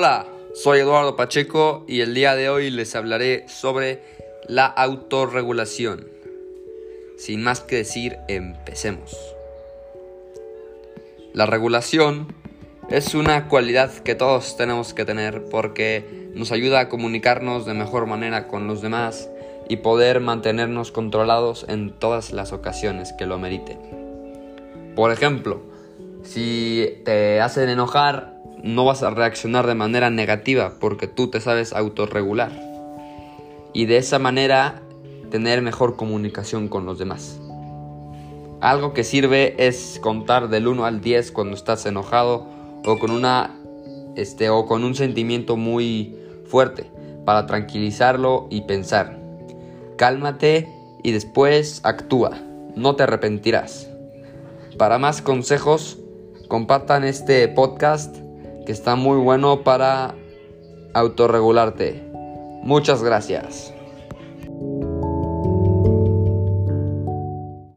Hola, soy Eduardo Pacheco y el día de hoy les hablaré sobre la autorregulación. Sin más que decir, empecemos. La regulación es una cualidad que todos tenemos que tener porque nos ayuda a comunicarnos de mejor manera con los demás y poder mantenernos controlados en todas las ocasiones que lo meriten. Por ejemplo, si te hacen enojar, no vas a reaccionar de manera negativa porque tú te sabes autorregular. Y de esa manera tener mejor comunicación con los demás. Algo que sirve es contar del 1 al 10 cuando estás enojado o con una este o con un sentimiento muy fuerte para tranquilizarlo y pensar. Cálmate y después actúa, no te arrepentirás. Para más consejos, compartan este podcast que está muy bueno para autorregularte. Muchas gracias.